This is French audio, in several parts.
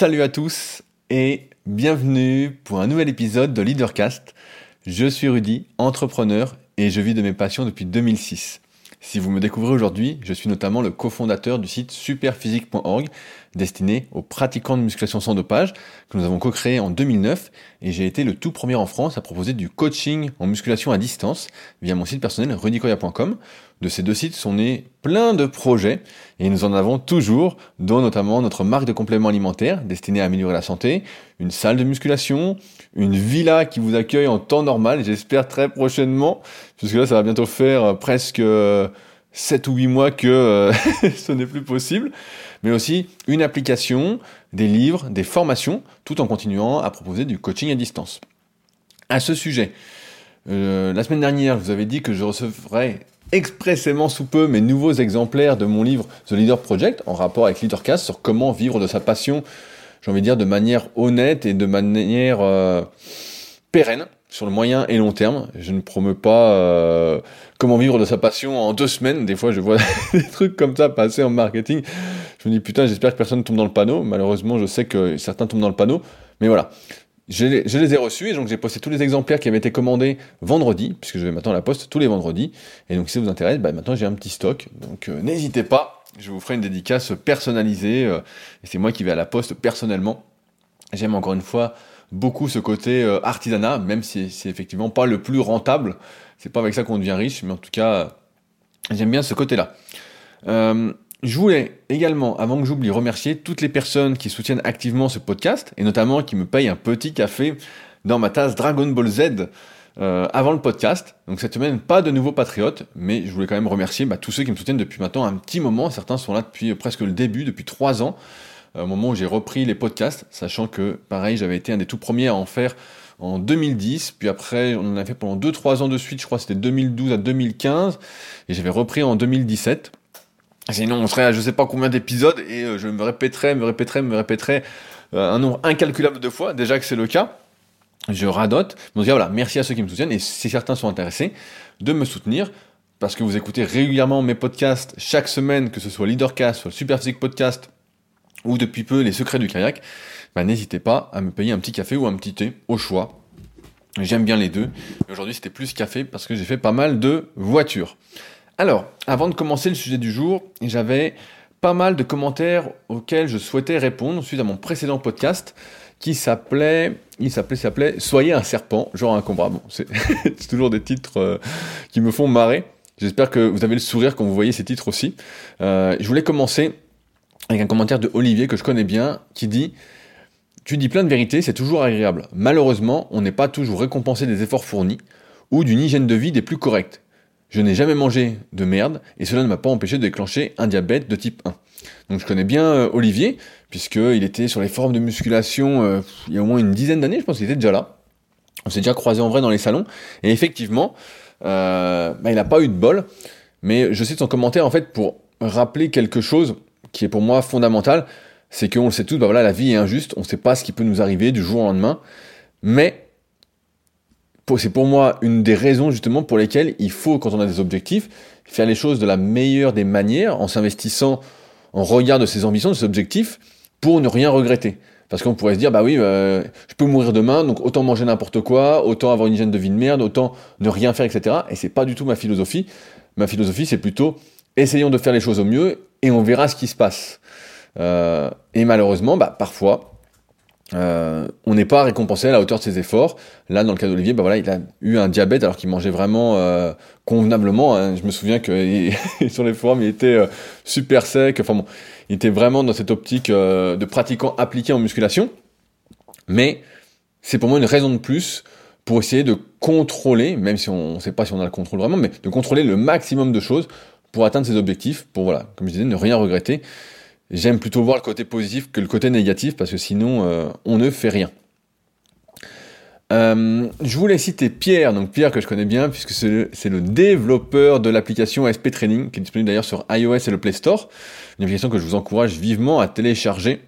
Salut à tous et bienvenue pour un nouvel épisode de Leadercast. Je suis Rudy, entrepreneur et je vis de mes passions depuis 2006. Si vous me découvrez aujourd'hui, je suis notamment le cofondateur du site superphysique.org destiné aux pratiquants de musculation sans dopage que nous avons co-créé en 2009 et j'ai été le tout premier en France à proposer du coaching en musculation à distance via mon site personnel rudicoya.com. De ces deux sites sont nés plein de projets et nous en avons toujours, dont notamment notre marque de compléments alimentaires destinée à améliorer la santé, une salle de musculation, une villa qui vous accueille en temps normal, j'espère très prochainement, puisque là ça va bientôt faire presque 7 ou 8 mois que euh, ce n'est plus possible, mais aussi une application, des livres, des formations, tout en continuant à proposer du coaching à distance. À ce sujet, euh, la semaine dernière, je vous avais dit que je recevrais expressément sous peu mes nouveaux exemplaires de mon livre The Leader Project en rapport avec Leadercast sur comment vivre de sa passion, j'ai envie de dire de manière honnête et de manière euh, pérenne sur le moyen et long terme. Je ne promeux pas euh, comment vivre de sa passion en deux semaines. Des fois, je vois des trucs comme ça passer en marketing. Je me dis putain, j'espère que personne tombe dans le panneau. Malheureusement, je sais que certains tombent dans le panneau. Mais voilà. Je les, ai reçus et donc j'ai posté tous les exemplaires qui avaient été commandés vendredi, puisque je vais maintenant la poste tous les vendredis. Et donc si ça vous intéresse, bah, maintenant j'ai un petit stock. Donc euh, n'hésitez pas, je vous ferai une dédicace personnalisée. Euh, et c'est moi qui vais à la poste personnellement. J'aime encore une fois beaucoup ce côté euh, artisanat, même si c'est effectivement pas le plus rentable. C'est pas avec ça qu'on devient riche, mais en tout cas, j'aime bien ce côté-là. Euh, je voulais également, avant que j'oublie, remercier toutes les personnes qui soutiennent activement ce podcast, et notamment qui me payent un petit café dans ma tasse Dragon Ball Z euh, avant le podcast. Donc cette semaine, pas de nouveaux patriotes, mais je voulais quand même remercier bah, tous ceux qui me soutiennent depuis maintenant un petit moment. Certains sont là depuis presque le début, depuis trois ans au moment où j'ai repris les podcasts, sachant que, pareil, j'avais été un des tout premiers à en faire en 2010, puis après on en a fait pendant 2-3 ans de suite, je crois c'était 2012 à 2015, et j'avais repris en 2017. Sinon on serait à je sais pas combien d'épisodes, et euh, je me répéterais, me répéterais, me répéterais euh, un nombre incalculable de fois, déjà que c'est le cas. Je radote. Donc voilà, merci à ceux qui me soutiennent, et si certains sont intéressés, de me soutenir, parce que vous écoutez régulièrement mes podcasts chaque semaine, que ce soit Leadercast, soit Superphysique Podcast, ou depuis peu les secrets du kayak, bah, n'hésitez pas à me payer un petit café ou un petit thé au choix. J'aime bien les deux. Aujourd'hui, c'était plus café parce que j'ai fait pas mal de voitures. Alors, avant de commencer le sujet du jour, j'avais pas mal de commentaires auxquels je souhaitais répondre suite à mon précédent podcast qui s'appelait, il s'appelait, s'appelait Soyez un serpent, genre un combat. Bon, c'est toujours des titres euh, qui me font marrer. J'espère que vous avez le sourire quand vous voyez ces titres aussi. Euh, je voulais commencer avec un commentaire de Olivier que je connais bien, qui dit Tu dis plein de vérités, c'est toujours agréable. Malheureusement, on n'est pas toujours récompensé des efforts fournis ou d'une hygiène de vie des plus correctes. Je n'ai jamais mangé de merde et cela ne m'a pas empêché de déclencher un diabète de type 1. Donc je connais bien euh, Olivier, puisqu'il était sur les formes de musculation euh, il y a au moins une dizaine d'années, je pense qu'il était déjà là. On s'est déjà croisé en vrai dans les salons. Et effectivement, euh, bah, il n'a pas eu de bol. Mais je cite son commentaire en fait pour rappeler quelque chose qui est pour moi fondamental, c'est qu'on le sait tous, bah voilà, la vie est injuste, on ne sait pas ce qui peut nous arriver du jour au lendemain, mais c'est pour moi une des raisons justement pour lesquelles il faut, quand on a des objectifs, faire les choses de la meilleure des manières, en s'investissant en regard de ses ambitions, de ses objectifs, pour ne rien regretter. Parce qu'on pourrait se dire, bah oui, euh, je peux mourir demain, donc autant manger n'importe quoi, autant avoir une hygiène de vie de merde, autant ne rien faire, etc. Et c'est pas du tout ma philosophie. Ma philosophie, c'est plutôt essayons de faire les choses au mieux et on verra ce qui se passe. Euh, et malheureusement, bah, parfois, euh, on n'est pas récompensé à la hauteur de ses efforts. Là, dans le cas d'Olivier, bah voilà, il a eu un diabète alors qu'il mangeait vraiment euh, convenablement. Hein. Je me souviens que sur les forums, il était euh, super sec. Enfin bon, il était vraiment dans cette optique euh, de pratiquant appliqué en musculation. Mais c'est pour moi une raison de plus pour essayer de contrôler, même si on ne sait pas si on a le contrôle vraiment, mais de contrôler le maximum de choses pour atteindre ses objectifs, pour voilà, comme je disais, ne rien regretter. J'aime plutôt voir le côté positif que le côté négatif parce que sinon euh, on ne fait rien. Euh, je voulais citer Pierre, donc Pierre que je connais bien puisque c'est le, développeur de l'application SP Training qui est disponible d'ailleurs sur iOS et le Play Store. Une application que je vous encourage vivement à télécharger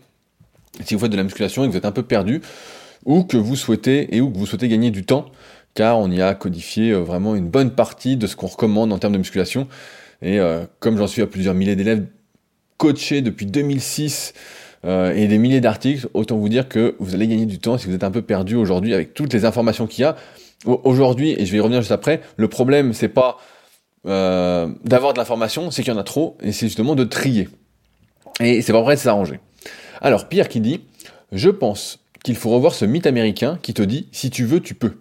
si vous faites de la musculation et que vous êtes un peu perdu ou que vous souhaitez et ou que vous souhaitez gagner du temps car on y a codifié euh, vraiment une bonne partie de ce qu'on recommande en termes de musculation. Et comme j'en suis à plusieurs milliers d'élèves coachés depuis 2006 et des milliers d'articles, autant vous dire que vous allez gagner du temps si vous êtes un peu perdu aujourd'hui avec toutes les informations qu'il y a. Aujourd'hui, et je vais y revenir juste après, le problème c'est pas euh, d'avoir de l'information, c'est qu'il y en a trop, et c'est justement de trier. Et c'est pas vrai de s'arranger. Alors, Pierre qui dit, je pense qu'il faut revoir ce mythe américain qui te dit, si tu veux, tu peux.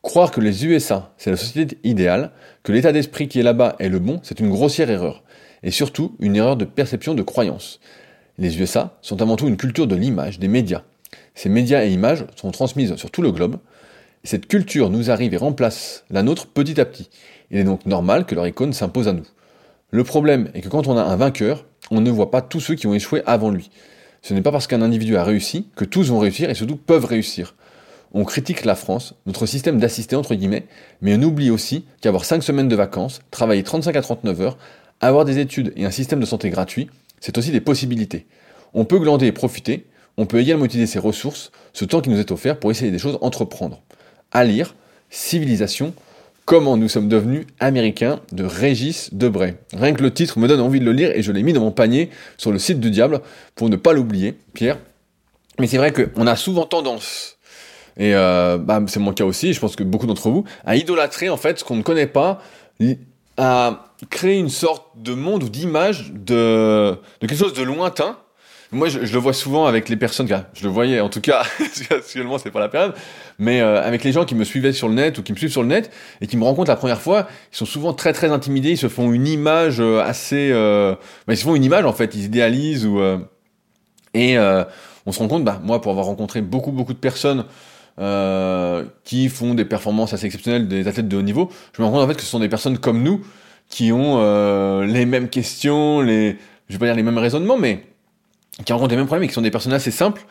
Croire que les USA, c'est la société idéale, que l'état d'esprit qui est là-bas est le bon, c'est une grossière erreur. Et surtout, une erreur de perception de croyance. Les USA sont avant tout une culture de l'image, des médias. Ces médias et images sont transmises sur tout le globe. Cette culture nous arrive et remplace la nôtre petit à petit. Il est donc normal que leur icône s'impose à nous. Le problème est que quand on a un vainqueur, on ne voit pas tous ceux qui ont échoué avant lui. Ce n'est pas parce qu'un individu a réussi que tous vont réussir et surtout peuvent réussir. On critique la France, notre système d'assisté entre guillemets, mais on oublie aussi qu'avoir 5 semaines de vacances, travailler 35 à 39 heures, avoir des études et un système de santé gratuit, c'est aussi des possibilités. On peut glander et profiter, on peut également utiliser ses ressources, ce temps qui nous est offert pour essayer des choses, entreprendre. À lire, Civilisation, Comment nous sommes devenus américains de Régis Debray. Rien que le titre me donne envie de le lire et je l'ai mis dans mon panier sur le site du diable pour ne pas l'oublier, Pierre. Mais c'est vrai qu'on a souvent tendance, et euh, bah, c'est mon cas aussi, je pense que beaucoup d'entre vous, à idolâtrer en fait ce qu'on ne connaît pas, à créer une sorte de monde ou d'image de, de quelque chose de lointain. Moi, je, le vois souvent avec les personnes, je le voyais en tout cas, actuellement c'est pas la période, mais euh, avec les gens qui me suivaient sur le net ou qui me suivent sur le net et qui me rencontrent la première fois, ils sont souvent très très intimidés, ils se font une image euh, assez, euh, bah, ils se font une image en fait, ils idéalisent et on se rend compte, bah moi pour avoir rencontré beaucoup beaucoup de personnes qui font des performances assez exceptionnelles, des athlètes de haut niveau, je me rends compte en fait que ce sont des personnes comme nous qui ont les mêmes questions, les, je vais pas dire les mêmes raisonnements, mais qui rencontrent les mêmes problèmes et qui sont des personnes assez simples.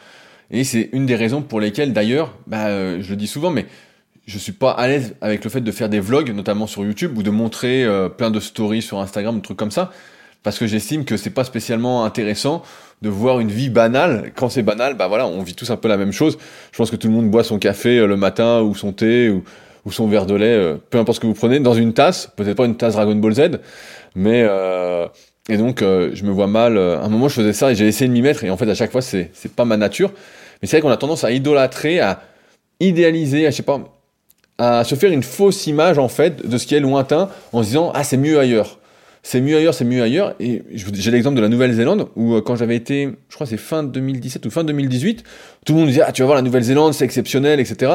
Et c'est une des raisons pour lesquelles, d'ailleurs, bah, euh, je le dis souvent, mais je suis pas à l'aise avec le fait de faire des vlogs, notamment sur YouTube, ou de montrer euh, plein de stories sur Instagram, des trucs comme ça, parce que j'estime que c'est pas spécialement intéressant de voir une vie banale. Quand c'est banal, bah voilà, on vit tous un peu la même chose. Je pense que tout le monde boit son café euh, le matin, ou son thé, ou, son verre de lait, peu importe ce que vous prenez, dans une tasse, peut-être pas une tasse Dragon Ball Z, mais et donc, euh, je me vois mal. Euh, à un moment, je faisais ça et j'ai essayé de m'y mettre. Et en fait, à chaque fois, c'est c'est pas ma nature. Mais c'est vrai qu'on a tendance à idolâtrer, à idéaliser, à je sais pas, à se faire une fausse image en fait de ce qui est lointain, en se disant ah c'est mieux ailleurs. C'est mieux ailleurs, c'est mieux ailleurs. Et j'ai l'exemple de la Nouvelle-Zélande où euh, quand j'avais été, je crois c'est fin 2017 ou fin 2018, tout le monde disait ah tu vas voir la Nouvelle-Zélande, c'est exceptionnel, etc.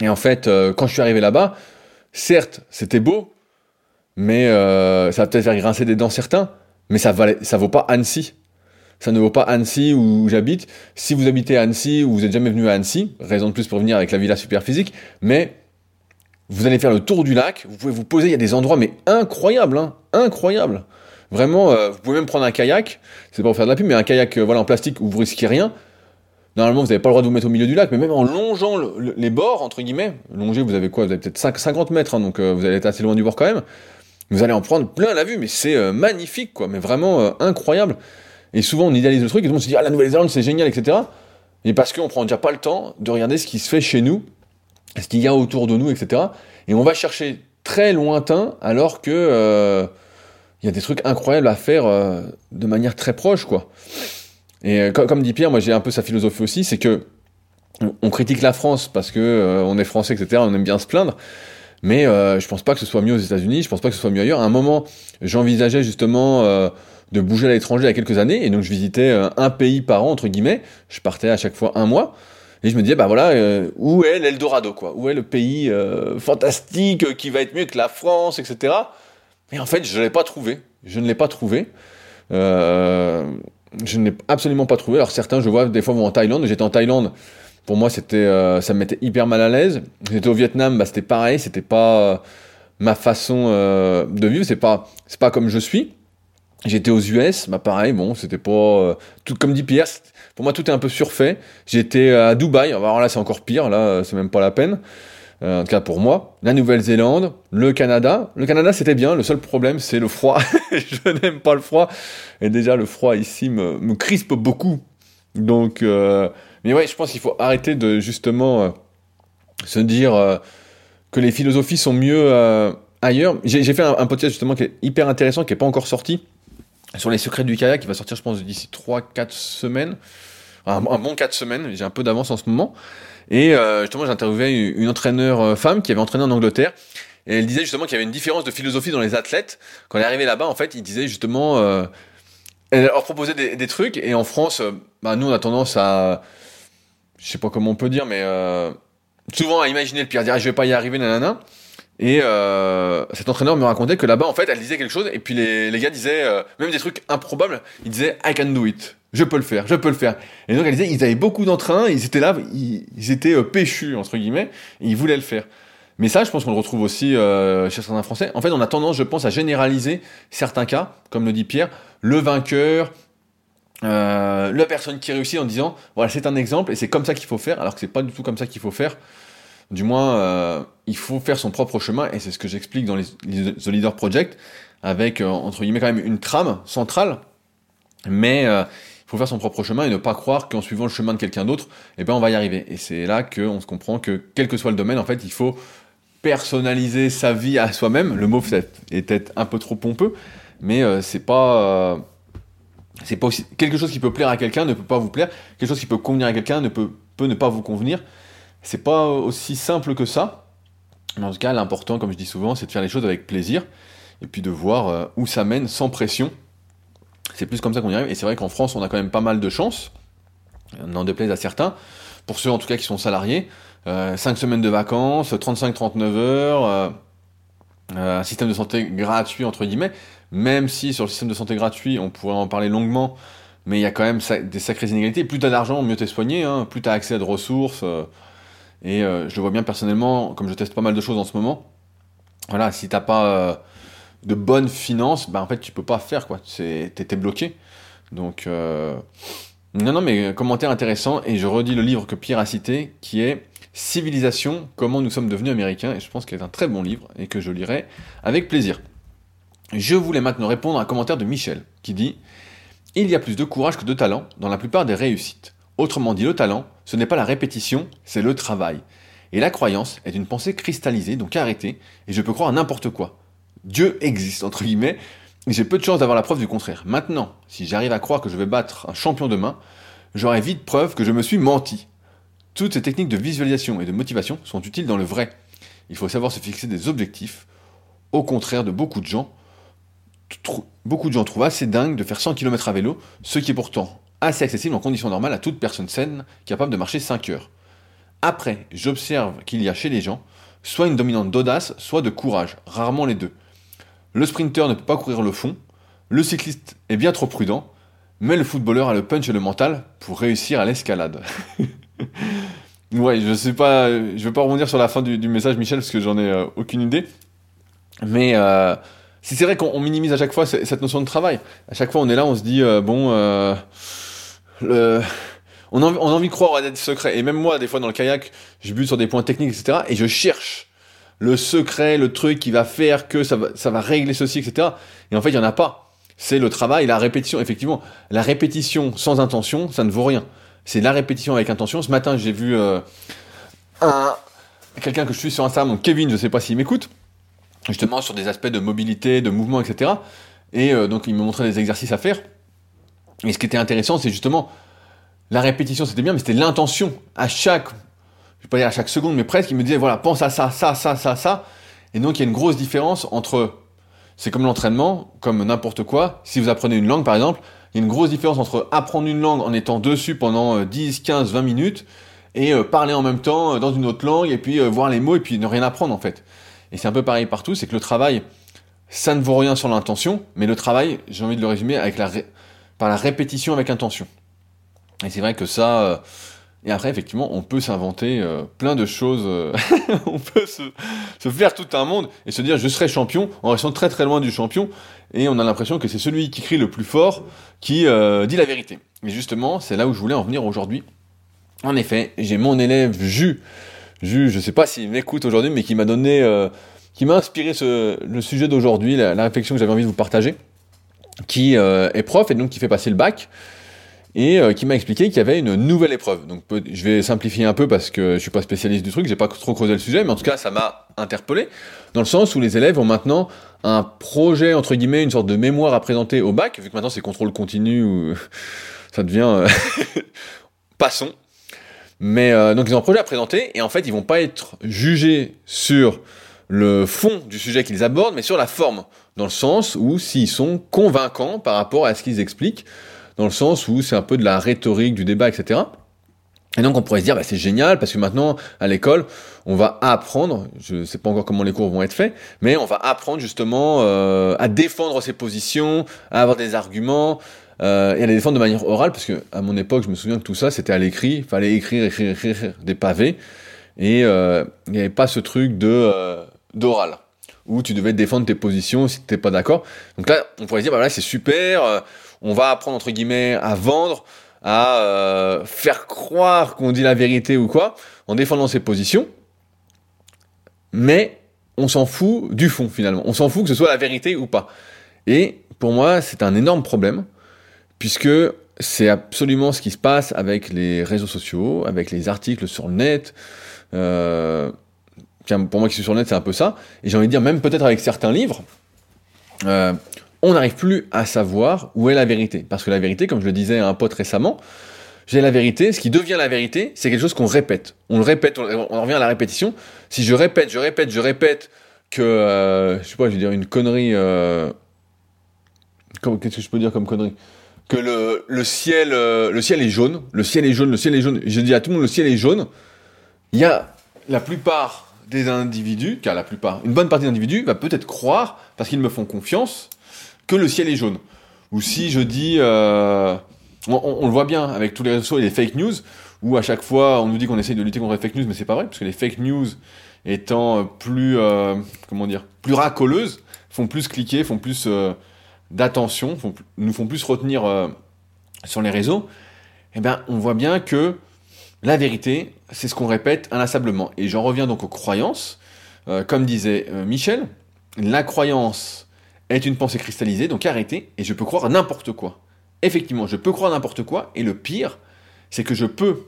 Et en fait, quand je suis arrivé là-bas, certes c'était beau, mais euh, ça va peut-être faire grincer des dents certains, mais ça, valait, ça vaut pas Annecy. Ça ne vaut pas Annecy où j'habite. Si vous habitez à Annecy ou vous êtes jamais venu à Annecy, raison de plus pour venir avec la villa super physique, mais vous allez faire le tour du lac, vous pouvez vous poser, il y a des endroits mais incroyables, hein, incroyables. Vraiment, euh, vous pouvez même prendre un kayak, c'est pas pour faire de la pub, mais un kayak euh, voilà, en plastique où vous risquez rien. Normalement, vous n'avez pas le droit de vous mettre au milieu du lac, mais même en longeant les bords, entre guillemets, longer, vous avez quoi Vous avez peut-être 50 mètres, hein, donc vous allez être assez loin du bord quand même. Vous allez en prendre plein la vue, mais c'est euh, magnifique, quoi, mais vraiment euh, incroyable. Et souvent, on idéalise le truc, et tout le monde se dit, ah, la Nouvelle-Zélande, c'est génial, etc. Et parce qu'on prend déjà pas le temps de regarder ce qui se fait chez nous, ce qu'il y a autour de nous, etc. Et on va chercher très lointain, alors que euh, il y a des trucs incroyables à faire de manière très proche, quoi. Et comme dit Pierre, moi j'ai un peu sa philosophie aussi, c'est que on critique la France parce que on est français, etc. On aime bien se plaindre. Mais euh, je pense pas que ce soit mieux aux États-Unis, je pense pas que ce soit mieux ailleurs. À un moment, j'envisageais justement euh, de bouger à l'étranger il y a quelques années, et donc je visitais euh, un pays par an entre guillemets. Je partais à chaque fois un mois. Et je me disais, bah voilà, euh, où est l'Eldorado, quoi? Où est le pays fantastique qui va être mieux que la France, etc. Et en fait, je ne l'ai pas trouvé. Je ne l'ai pas trouvé. je ne l'ai absolument pas trouvé. Alors certains, je vois, des fois vont en Thaïlande. J'étais en Thaïlande pour moi, c'était, euh, ça me mettait hyper mal à l'aise. J'étais au Vietnam, bah, c'était pareil, c'était pas euh, ma façon euh, de vivre, c'est pas, c'est pas comme je suis. J'étais aux US, bah pareil, bon, c'était pas tout comme dit Pierre. Pour moi, tout est un peu surfait. J'étais à Dubaï, alors là, c'est encore pire. Là, c'est même pas la peine. En tout cas pour moi, la Nouvelle-Zélande, le Canada. Le Canada, c'était bien. Le seul problème, c'est le froid. je n'aime pas le froid. Et déjà, le froid ici me, me crispe beaucoup. Donc, mais ouais, je pense qu'il faut arrêter de justement euh, se dire euh, que les philosophies sont mieux euh, ailleurs. J'ai fait un, un, podcast justement qui est hyper intéressant, qui n'est pas encore sorti, sur les secrets du kayak qui va sortir, je pense, d'ici 3-4 semaines. Un, bon 4 semaines, j'ai un peu d'avance en ce moment. Et euh, justement, j'ai interviewé une entraîneur euh, femme qui avait entraîné en Angleterre. Et elle disait justement qu'il y avait une différence de philosophie dans les athlètes. Quand elle est arrivée là-bas, en fait, il disait justement... Euh, elle leur proposait des, trucs. Et en France, bah, nous, on a tendance à... Je sais pas comment on peut dire, mais... Souvent à imaginer le pire, dire ah, je vais pas y arriver, nanana. Et euh, cet entraîneur me racontait que là-bas, en fait, elle disait quelque chose, et puis les, les gars disaient, euh, même des trucs improbables, ils disaient I can do it, je peux le faire, je peux le faire. Et donc elle disait, ils avaient beaucoup d'entrain, ils étaient là, ils, étaient euh, péchus, entre guillemets, et ils voulaient le faire. Mais ça, je pense qu'on le retrouve aussi euh, chez certains Français. En fait, on a tendance, je pense, à généraliser certains cas, comme le dit Pierre, le vainqueur, euh, la personne qui réussit en disant, voilà, c'est un exemple, et c'est comme ça qu'il faut faire, alors que c'est pas du tout comme ça qu'il faut faire. Du moins, euh, il faut faire son propre chemin, et c'est ce que j'explique dans les, The Leader Project, avec, euh, entre guillemets, quand même une trame centrale, mais euh, il faut faire son propre chemin et ne pas croire qu'en suivant le chemin de quelqu'un d'autre, eh ben, on va y arriver. Et c'est là qu'on se comprend que, quel que soit le domaine, en fait, il faut personnaliser sa vie à soi-même. Le mot est peut-être un peu trop pompeux, mais c'est pas... C'est pas quelque chose qui peut plaire à quelqu'un ne peut pas vous plaire quelque chose qui peut convenir à quelqu'un ne peut, peut ne pas vous convenir c'est pas aussi simple que ça. Mais en tout cas, l'important, comme je dis souvent, c'est de faire les choses avec plaisir et puis de voir euh, où ça mène sans pression. C'est plus comme ça qu'on y arrive. Et c'est vrai qu'en France, on a quand même pas mal de chance, n'en déplaise à certains, pour ceux en tout cas qui sont salariés. Euh, 5 semaines de vacances, 35-39 heures, euh, euh, un système de santé gratuit, entre guillemets, même si sur le système de santé gratuit, on pourrait en parler longuement, mais il y a quand même des sacrées inégalités. Plus tu as d'argent, mieux tu es soigné, hein, plus tu as accès à de ressources. Et euh, je le vois bien personnellement, comme je teste pas mal de choses en ce moment. Voilà, si t'as pas euh, de bonnes finances, bah en fait tu peux pas faire quoi. T'es bloqué. Donc euh, non non mais commentaire intéressant et je redis le livre que Pierre a cité qui est Civilisation, comment nous sommes devenus américains et je pense qu'il est un très bon livre et que je lirai avec plaisir. Je voulais maintenant répondre à un commentaire de Michel qui dit Il y a plus de courage que de talent dans la plupart des réussites. Autrement dit, le talent, ce n'est pas la répétition, c'est le travail. Et la croyance est une pensée cristallisée, donc arrêtée, et je peux croire à n'importe quoi. Dieu existe, entre guillemets, et j'ai peu de chance d'avoir la preuve du contraire. Maintenant, si j'arrive à croire que je vais battre un champion demain, j'aurai vite preuve que je me suis menti. Toutes ces techniques de visualisation et de motivation sont utiles dans le vrai. Il faut savoir se fixer des objectifs. Au contraire de beaucoup de gens, beaucoup de gens trouvent assez dingue de faire 100 km à vélo, ce qui est pourtant assez accessible en conditions normales à toute personne saine capable de marcher 5 heures. Après, j'observe qu'il y a chez les gens soit une dominante d'audace, soit de courage, rarement les deux. Le sprinter ne peut pas courir le fond, le cycliste est bien trop prudent, mais le footballeur a le punch et le mental pour réussir à l'escalade. ouais, je sais pas, je vais pas rebondir sur la fin du, message, Michel, parce que j'en ai euh, aucune idée. Mais euh, c'est vrai qu'on minimise à chaque fois cette notion de travail. À chaque fois, on est là, on se dit euh, bon. Le... on, a, on envie de croire à des secrets. Et même moi, des fois, dans le kayak, je bute sur des points techniques, etc. Et je cherche le secret, le truc qui va faire que ça va, ça va régler ceci, etc. Et en fait, il n'y en a pas. C'est le travail, la répétition. Effectivement, la répétition sans intention, ça ne vaut rien. C'est la répétition avec intention. Ce matin, j'ai vu euh, un quelqu'un que je suis sur Instagram, Kevin, je sais pas s'il m'écoute, justement sur des aspects de mobilité, de mouvement, etc. Et euh, donc, il me montrait des exercices à faire. Et ce qui était intéressant, c'est justement la répétition, c'était bien, mais c'était l'intention à chaque, je vais pas dire à chaque seconde, mais presque. Il me disait voilà, pense à ça, ça, ça, ça, ça. Et donc il y a une grosse différence entre, c'est comme l'entraînement, comme n'importe quoi. Si vous apprenez une langue, par exemple, il y a une grosse différence entre apprendre une langue en étant dessus pendant 10, 15, 20 minutes et euh, parler en même temps euh, dans une autre langue et puis euh, voir les mots et puis ne rien apprendre en fait. Et c'est un peu pareil partout, c'est que le travail, ça ne vaut rien sur l'intention, mais le travail, j'ai envie de le résumer avec la, par la répétition avec intention. Et c'est vrai que ça... Euh, et après, effectivement, on peut s'inventer euh, plein de choses. Euh, on peut se, faire tout un monde et se dire je serai champion en restant très très loin du champion. Et on a l'impression que c'est celui qui crie le plus fort qui dit la vérité. Mais justement, c'est là où je voulais en venir aujourd'hui. En effet, j'ai mon élève Jus. Jus, je sais pas s'il m'écoute aujourd'hui, mais qui m'a donné, qui m'a inspiré ce, le sujet d'aujourd'hui, la réflexion que j'avais envie de vous partager qui euh, est prof et donc qui fait passer le bac et euh, qui m'a expliqué qu'il y avait une nouvelle épreuve. Donc je vais simplifier un peu parce que je suis pas spécialiste du truc, j'ai pas trop creusé le sujet, mais en tout cas ça m'a interpellé dans le sens où les élèves ont maintenant un projet, entre guillemets, une sorte de mémoire à présenter au bac, vu que maintenant c'est contrôle continu, ou ça devient... passons. Mais euh, donc ils ont un projet à présenter, et en fait ils vont pas être jugés sur le fond du sujet qu'ils abordent, mais sur la forme, dans le sens où s'ils sont convaincants par rapport à ce qu'ils expliquent, dans le sens où c'est un peu de la rhétorique du débat, etc. Et donc on pourrait se dire, bah, c'est génial, parce que maintenant, à l'école, on va apprendre, je ne sais pas encore comment les cours vont être faits, mais on va apprendre justement euh, à défendre ses positions, à avoir des arguments, euh, et à les défendre de manière orale, parce que à mon époque, je me souviens que tout ça, c'était à l'écrit, il fallait écrire, écrire, écrire des pavés, et euh, il n'y avait pas ce truc de euh, d'oral où tu devais défendre tes positions si tu n'étais pas d'accord. Donc là, on pourrait dire, bah là, c'est super, euh, on va apprendre, entre guillemets, à vendre, à euh, faire croire qu'on dit la vérité ou quoi, en défendant ses positions, mais on s'en fout du fond, finalement. On s'en fout que ce soit la vérité ou pas. Et pour moi, c'est un énorme problème, puisque c'est absolument ce qui se passe avec les réseaux sociaux, avec les articles sur le net, euh, pour moi qui suis sur le net, c'est un peu ça. Et j'ai envie de dire, même peut-être avec certains livres, euh, on n'arrive plus à savoir où est la vérité. Parce que la vérité, comme je le disais à un pote récemment, j'ai la vérité, ce qui devient la vérité, c'est quelque chose qu'on répète. On le répète, on, on, revient à la répétition. Si je répète, je répète, je répète que, euh, je sais pas, je vais dire une connerie. Euh, Qu'est-ce que je peux dire comme connerie? Que le, ciel, euh, le ciel est jaune, le ciel est jaune, le ciel est jaune. Je dis à tout le monde, le ciel est jaune. Il y a la plupart des individus, car la plupart, une bonne partie d'individus va peut-être croire, parce qu'ils me font confiance, que le ciel est jaune. Ou si je dis, euh, on, le voit bien avec tous les réseaux et les fake news, où à chaque fois on nous dit qu'on essaye de lutter contre les fake news, mais c'est pas vrai, parce que les fake news étant plus, euh, comment dire, plus racoleuses, font plus cliquer, font plus euh, d'attention, nous font plus retenir euh, sur les réseaux. Eh bien, on voit bien que la vérité, c'est ce qu'on répète inlassablement. Et j'en reviens donc aux croyances. Euh, comme disait euh, Michel, la croyance est une pensée cristallisée, donc arrêtez, et je peux croire n'importe quoi. Effectivement, je peux croire n'importe quoi, et le pire, c'est que je peux,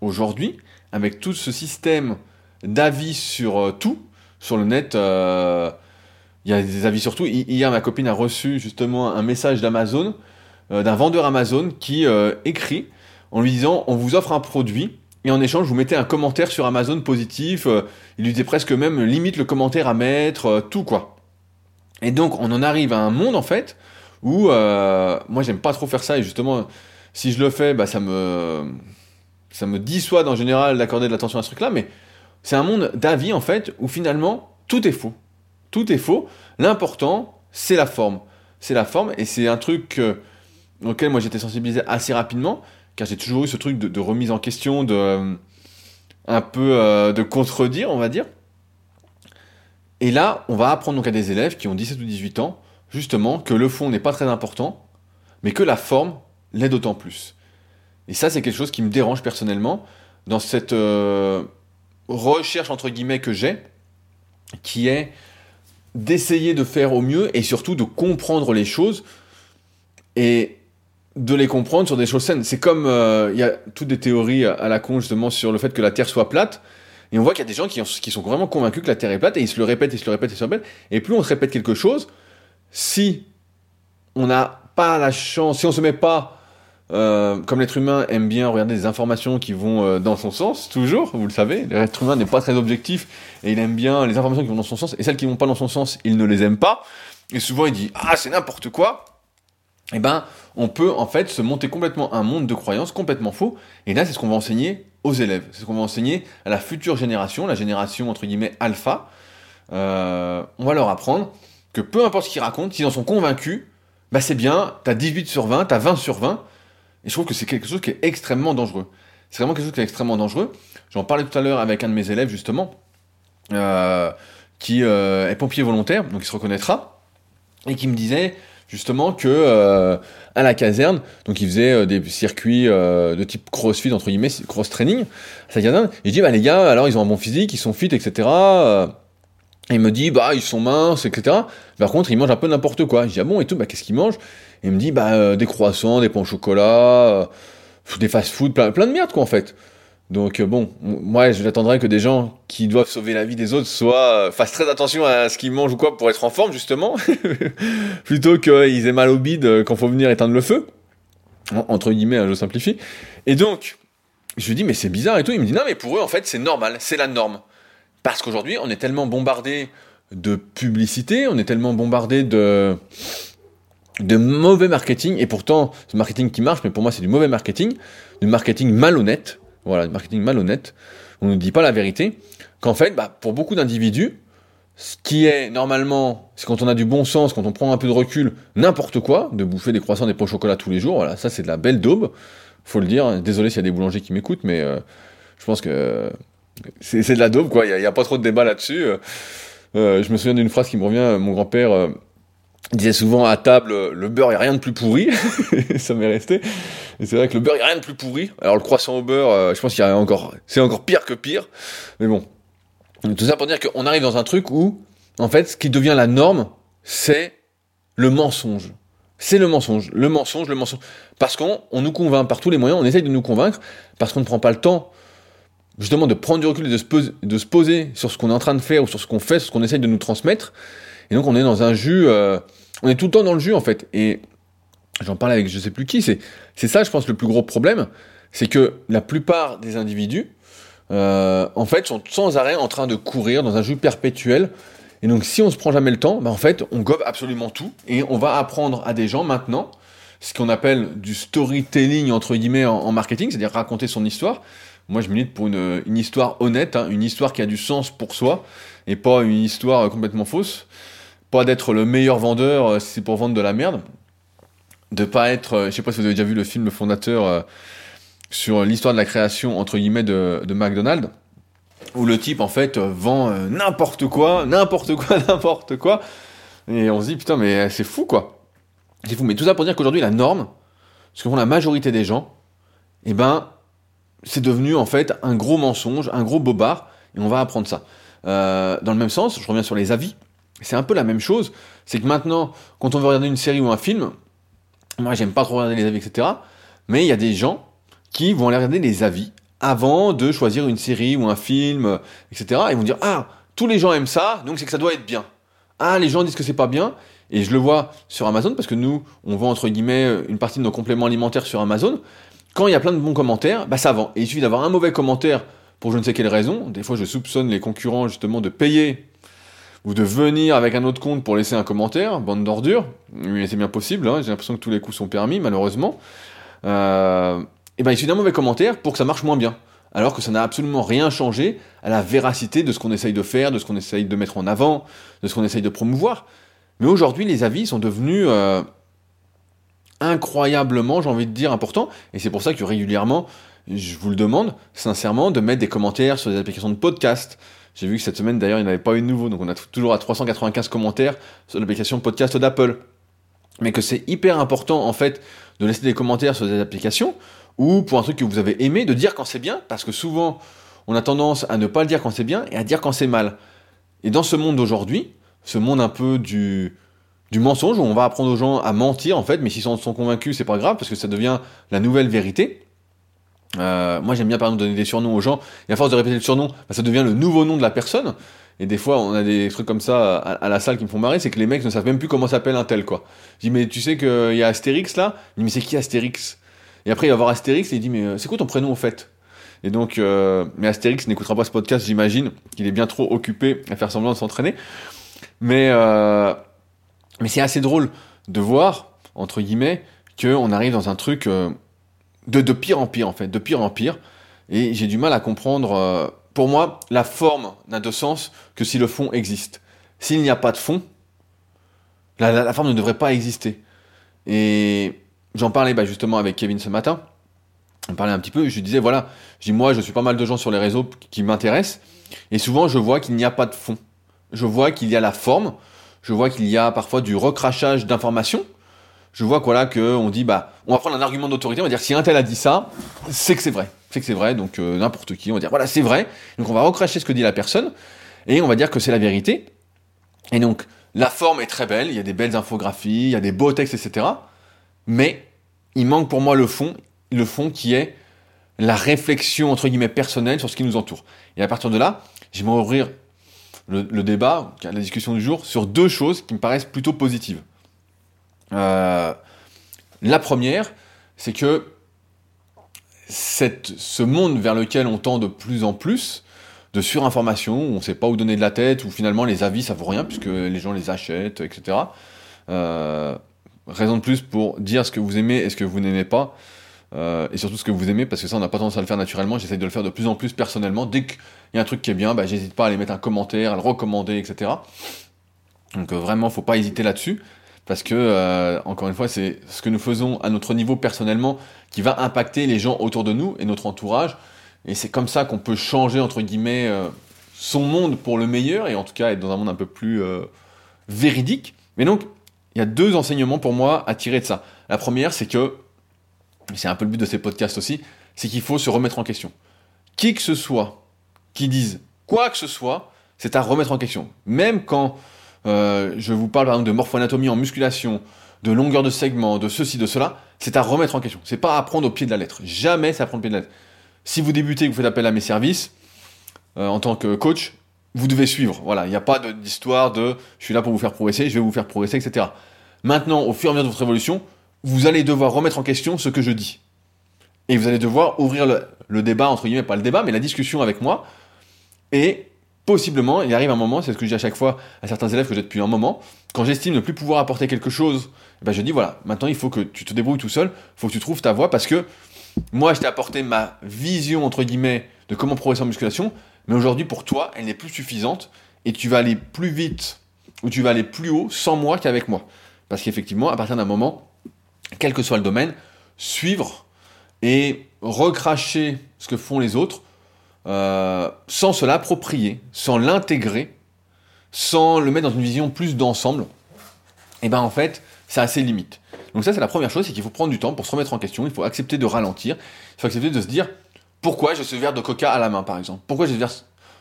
aujourd'hui, avec tout ce système d'avis sur euh, tout, sur le net, il y a des avis sur tout. Hier, ma copine a reçu justement un message d'Amazon, d'un vendeur Amazon, qui écrit en lui disant on vous offre un produit et en échange vous mettez un commentaire sur Amazon positif, euh, il lui disait presque même limite le commentaire à mettre, euh, tout quoi. Et donc on en arrive à un monde en fait où euh, moi j'aime pas trop faire ça et justement si je le fais bah ça me ça me dissuade en général d'accorder de l'attention à ce truc là mais c'est un monde d'avis en fait où finalement tout est faux. Tout est faux. L'important c'est la forme. C'est la forme et c'est un truc auquel moi j'étais sensibilisé assez rapidement car j'ai toujours eu ce truc de, remise en question, de euh, un peu euh, de contredire, on va dire. Et là, on va apprendre donc à des élèves qui ont 17 ou 18 ans, justement, que le fond n'est pas très important, mais que la forme l'est d'autant plus. Et ça, c'est quelque chose qui me dérange personnellement dans cette euh, recherche, entre guillemets, que j'ai, qui est d'essayer de faire au mieux et surtout de comprendre les choses. Et de les comprendre sur des choses saines. C'est comme euh, il y a toutes des théories à la con justement sur le fait que la Terre soit plate. Et on voit qu'il y a des gens qui, sont vraiment convaincus que la Terre est plate et ils se le répètent, ils se le répètent, ils se le répètent. Et plus on se répète quelque chose, si on n'a pas la chance, si on se met pas, euh, comme l'être humain aime bien regarder des informations qui vont euh, dans son sens, toujours, vous le savez, l'être humain n'est pas très objectif et il aime bien les informations qui vont dans son sens et celles qui vont pas dans son sens, il ne les aime pas. Et souvent il dit ah c'est n'importe quoi. Eh ben on peut en fait se monter complètement un monde de croyances complètement faux. Et là, c'est ce qu'on va enseigner aux élèves. C'est ce qu'on va enseigner à la future génération, la génération entre guillemets alpha. Euh, on va leur apprendre que peu importe ce qu'ils racontent, s'ils en sont convaincus, bah c'est bien, t'as 18 sur 20, t'as 20 sur 20. Et je trouve que c'est quelque chose qui est extrêmement dangereux. C'est vraiment quelque chose qui est extrêmement dangereux. J'en parlais tout à l'heure avec un de mes élèves justement, euh, qui euh, est pompier volontaire, donc il se reconnaîtra, et qui me disait, justement que euh, à la caserne, donc il faisait euh, des circuits euh, de type crossfit entre guillemets, cross training à sa caserne. Et je dis bah les gars, alors ils ont un bon physique, ils sont fit, etc. Et il me dit bah ils sont minces, etc. Par contre ils mangent un peu n'importe quoi. Je dis ah bon et tout, bah qu'est-ce qu'ils mangent Et il me dit bah des croissants, des pains au chocolat, des fast-food, plein, plein de merde quoi en fait. Donc euh, bon, moi j'attendrais que des gens qui doivent sauver la vie des autres soient fassent très attention à ce qu'ils mangent ou quoi pour être en forme justement, plutôt qu'ils aient mal au bide quand faut venir éteindre le feu. Entre guillemets, hein, je simplifie. Et donc, je lui dis mais c'est bizarre et tout. Il me dit non mais pour eux en fait c'est normal, c'est la norme. Parce qu'aujourd'hui on est tellement bombardé de publicité, on est tellement bombardé de de mauvais marketing, et pourtant, ce marketing qui marche, mais pour moi c'est du mauvais marketing, du marketing malhonnête, voilà, marketing malhonnête, on ne dit pas la vérité, qu'en fait, bah, pour beaucoup d'individus, ce qui est normalement, c'est quand on a du bon sens, quand on prend un peu de recul, n'importe quoi, de bouffer des croissants, des pots au chocolat tous les jours, voilà, ça c'est de la belle daube, faut le dire, désolé s'il y a des boulangers qui m'écoutent, mais euh, je pense que c'est de la daube, quoi, il n'y a, pas trop de débat là-dessus. Euh, je me souviens d'une phrase qui me revient, mon grand-père euh, disait souvent à table le beurre est rien de plus pourri. Ça m'est resté. Et c'est vrai que le beurre est rien de plus pourri. Alors le croissant au beurre euh, je pense qu'il y a encore c'est encore pire que pire. Mais bon. Tout ça pour dire qu'on arrive dans un truc où en fait ce qui devient la norme c'est le mensonge. C'est le mensonge. Le mensonge le mensonge. Parce qu'on on nous convainc par tous les moyens on essaye de nous convaincre parce qu'on ne prend pas le temps justement de prendre du recul et de se poser sur ce qu'on est en train de faire ou sur ce qu'on fait sur ce qu'on essaye de nous transmettre et donc on est dans un jus, euh, on est tout le temps dans le jus en fait. Et j'en parlais avec je sais plus qui, c'est ça je pense le plus gros problème, c'est que la plupart des individus, euh, en fait, sont sans arrêt en train de courir dans un jus perpétuel. Et donc si on se prend jamais le temps, bah, en fait, on gobe absolument tout et on va apprendre à des gens maintenant ce qu'on appelle du storytelling entre guillemets en, marketing, c'est-à-dire raconter son histoire. Moi, je milite pour une, une histoire honnête, hein, une histoire qui a du sens pour soi et pas une histoire complètement fausse pas d'être le meilleur vendeur euh, si c'est pour vendre de la merde, de pas être, euh, je sais pas si vous avez déjà vu le film Le Fondateur euh, sur l'histoire de la création entre guillemets de, de McDonald's, où le type en fait vend n'importe quoi, n'importe quoi, n'importe quoi, et on se dit putain mais c'est fou quoi, c'est fou. Mais tout ça pour dire qu'aujourd'hui la norme, ce que font la majorité des gens, eh ben c'est devenu en fait un gros mensonge, un gros bobard, et on va apprendre ça. dans le même sens, je reviens sur les avis. C'est un peu la même chose. C'est que maintenant, quand on veut regarder une série ou un film, moi j'aime pas trop regarder les avis, etc. Mais il y a des gens qui vont aller regarder les avis avant de choisir une série ou un film, etc. Ils vont dire Ah, tous les gens aiment ça, donc c'est que ça doit être bien. Ah, les gens disent que c'est pas bien. Et je le vois sur Amazon parce que nous, on vend entre guillemets une partie de nos compléments alimentaires sur Amazon. Quand il y a plein de bons commentaires, bah ça vend. Et il suffit d'avoir un mauvais commentaire pour je ne sais quelle raison. Des fois, je soupçonne les concurrents justement de payer ou de venir avec un autre compte pour laisser un commentaire, bande d'ordures, mais c'est bien possible, hein, j'ai l'impression que tous les coups sont permis, malheureusement, euh, et ben il suffit d'un mauvais commentaire pour que ça marche moins bien. Alors que ça n'a absolument rien changé à la véracité de ce qu'on essaye de faire, de ce qu'on essaye de mettre en avant, de ce qu'on essaye de promouvoir. Mais aujourd'hui, les avis sont devenus euh, incroyablement, j'ai envie de dire, importants. Et c'est pour ça que régulièrement, je vous le demande, sincèrement, de mettre des commentaires sur les applications de podcast, j'ai vu que cette semaine, d'ailleurs, il n'y en avait pas eu de nouveau. Donc on a toujours à 395 commentaires sur l'application podcast d'Apple. Mais que c'est hyper important, en fait, de laisser des commentaires sur des applications ou pour un truc que vous avez aimé, de dire quand c'est bien, parce que souvent, on a tendance à ne pas le dire quand c'est bien et à dire quand c'est mal. Et dans ce monde d'aujourd'hui, ce monde un peu du, du mensonge, où on va apprendre aux gens à mentir, en fait, mais s'ils sont, sont convaincus, c'est pas grave, parce que ça devient la nouvelle vérité. Euh, moi, j'aime bien par exemple donner des surnoms aux gens. Et à force de répéter le surnom, bah, ça devient le nouveau nom de la personne. Et des fois, on a des trucs comme ça à, la salle qui me font marrer, c'est que les mecs ne savent même plus comment s'appelle un tel, quoi. Je dis, mais tu sais qu'il y a Astérix là? Il dit, mais c'est qui Astérix? Et après, il va voir Astérix et il dit, mais euh, c'est quoi ton prénom au fait? Et donc, euh, mais Astérix n'écoutera pas ce podcast, j'imagine, qu'il est bien trop occupé à faire semblant de s'entraîner. Mais, euh, mais c'est assez drôle de voir, entre guillemets, qu'on arrive dans un truc de, de pire en pire en fait, de pire en pire. Et j'ai du mal à comprendre. Euh, pour moi, la forme n'a de sens que si le fond existe. S'il n'y a pas de fond, la, forme ne devrait pas exister. Et j'en parlais bah, justement avec Kevin ce matin. On parlait un petit peu, je lui disais voilà, je dis moi je suis pas mal de gens sur les réseaux qui m'intéressent, et souvent je vois qu'il n'y a pas de fond. Je vois qu'il y a la forme, je vois qu'il y a parfois du recrachage d'informations, je vois quoi là que on dit bah on va prendre un argument d'autorité, on va dire si un tel a dit ça, c'est que c'est vrai, c'est que c'est vrai, donc euh, n'importe qui, on va dire voilà c'est vrai, donc on va recracher ce que dit la personne et on va dire que c'est la vérité. Et donc la forme est très belle, il y a des belles infographies, il y a des beaux textes, etc. Mais il manque pour moi le fond, le fond qui est la réflexion entre guillemets personnelle sur ce qui nous entoure. Et à partir de là, j'aimerais ouvrir le, débat, la discussion du jour, sur deux choses qui me paraissent plutôt positives. Euh, la première, c'est que ce monde vers lequel on tend de plus en plus, de surinformation, où on ne sait pas où donner de la tête, où finalement les avis ça vaut rien puisque les gens les achètent, etc. Euh, raison de plus pour dire ce que vous aimez et ce que vous n'aimez pas, euh, et surtout ce que vous aimez, parce que ça on n'a pas tendance à le faire naturellement, j'essaye de le faire de plus en plus personnellement. Dès qu'il y a un truc qui est bien, bah, j'hésite pas à aller mettre un commentaire, à le recommander, etc. Donc vraiment, faut pas hésiter là-dessus, parce que, euh, encore une fois, c'est ce que nous faisons à notre niveau personnellement qui va impacter les gens autour de nous et notre entourage, et c'est comme ça qu'on peut changer, entre guillemets, euh, son monde pour le meilleur, et en tout cas être dans un monde un peu plus euh, véridique. Mais donc, il y a deux enseignements pour moi à tirer de ça. La première, c'est que, c'est un peu le but de ces podcasts aussi, c'est qu'il faut se remettre en question. Qui que ce soit qui dise quoi que ce soit, c'est à remettre en question. Même quand euh, je vous parle par exemple de morphoanatomie en musculation, de longueur de segment, de ceci, de cela, c'est à remettre en question. C'est pas à prendre au pied de la lettre. Jamais à prendre au pied de la lettre. Si vous débutez et que vous faites appel à mes services, euh, en tant que coach, vous devez suivre. Voilà, il n'y a pas d'histoire de, je suis là pour vous faire progresser, je vais vous faire progresser, etc. Maintenant, au fur et à mesure de votre évolution, vous allez devoir remettre en question ce que je dis. Et vous allez devoir ouvrir le, le débat, entre guillemets, pas le débat, mais la discussion avec moi. Et possiblement, il arrive un moment, c'est ce que je dis à chaque fois à certains élèves que j'ai depuis un moment, quand j'estime ne plus pouvoir apporter quelque chose, eh ben je dis voilà, maintenant il faut que tu te débrouilles tout seul, il faut que tu trouves ta voie parce que moi, je t'ai apporté ma vision, entre guillemets, de comment progresser en musculation, mais aujourd'hui, pour toi, elle n'est plus suffisante et tu vas aller plus vite ou tu vas aller plus haut sans moi qu'avec moi. Parce qu'effectivement, à partir d'un moment, quel que soit le domaine, suivre et recracher ce que font les autres euh, sans se l'approprier, sans l'intégrer, sans le mettre dans une vision plus d'ensemble, et eh ben en fait, ça a ses limites. Donc ça, c'est la première chose, c'est qu'il faut prendre du temps pour se remettre en question, il faut accepter de ralentir, il faut accepter de se dire, pourquoi j'ai ce verre de coca à la main, par exemple? Pourquoi j'ai